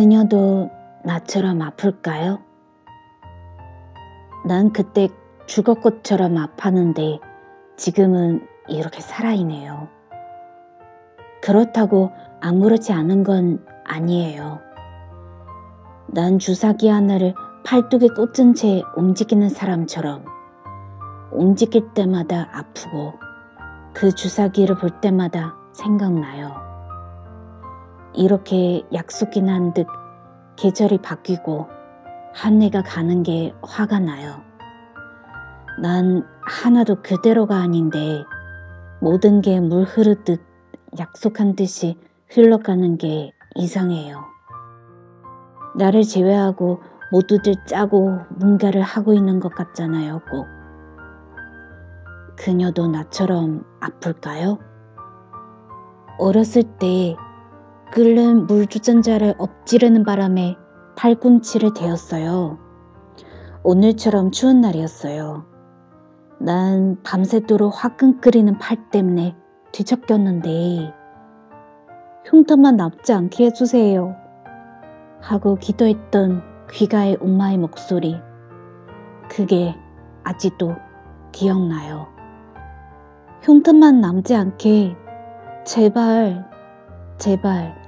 그녀도 나처럼 아플까요? 난 그때 죽을 것처럼 아팠는데 지금은 이렇게 살아있네요. 그렇다고 아무렇지 않은 건 아니에요. 난 주사기 하나를 팔뚝에 꽂은 채 움직이는 사람처럼 움직일 때마다 아프고 그 주사기를 볼 때마다 생각나요. 이렇게 약속이나 한 듯 계절이 바뀌고 한 해가 가는 게 화가 나요. 난 하나도 그대로가 아닌데 모든 게 물 흐르듯 약속한 듯이 흘러가는 게 이상해요. 나를 제외하고 모두들 짜고 뭔가를 하고 있는 것 같잖아요, 꼭. 그녀도 나처럼 아플까요? 어렸을 때 끓는 물 주전자를 엎지르는 바람에 팔꿈치를 대었어요. 오늘처럼 추운 날이었어요. 난 밤새도록 화끈 끓이는 팔 때문에 뒤척였는데 흉터만 남지 않게 해주세요. 하고 기도했던 귀가의 엄마의 목소리. 그게 아직도 기억나요. 흉터만 남지 않게 제발, 제발.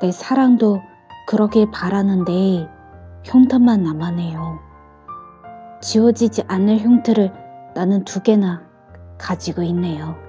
내 사랑도 그러길 바라는데 흉터만 남아네요. 지워지지 않을 흉터를 나는 두 개나 가지고 있네요.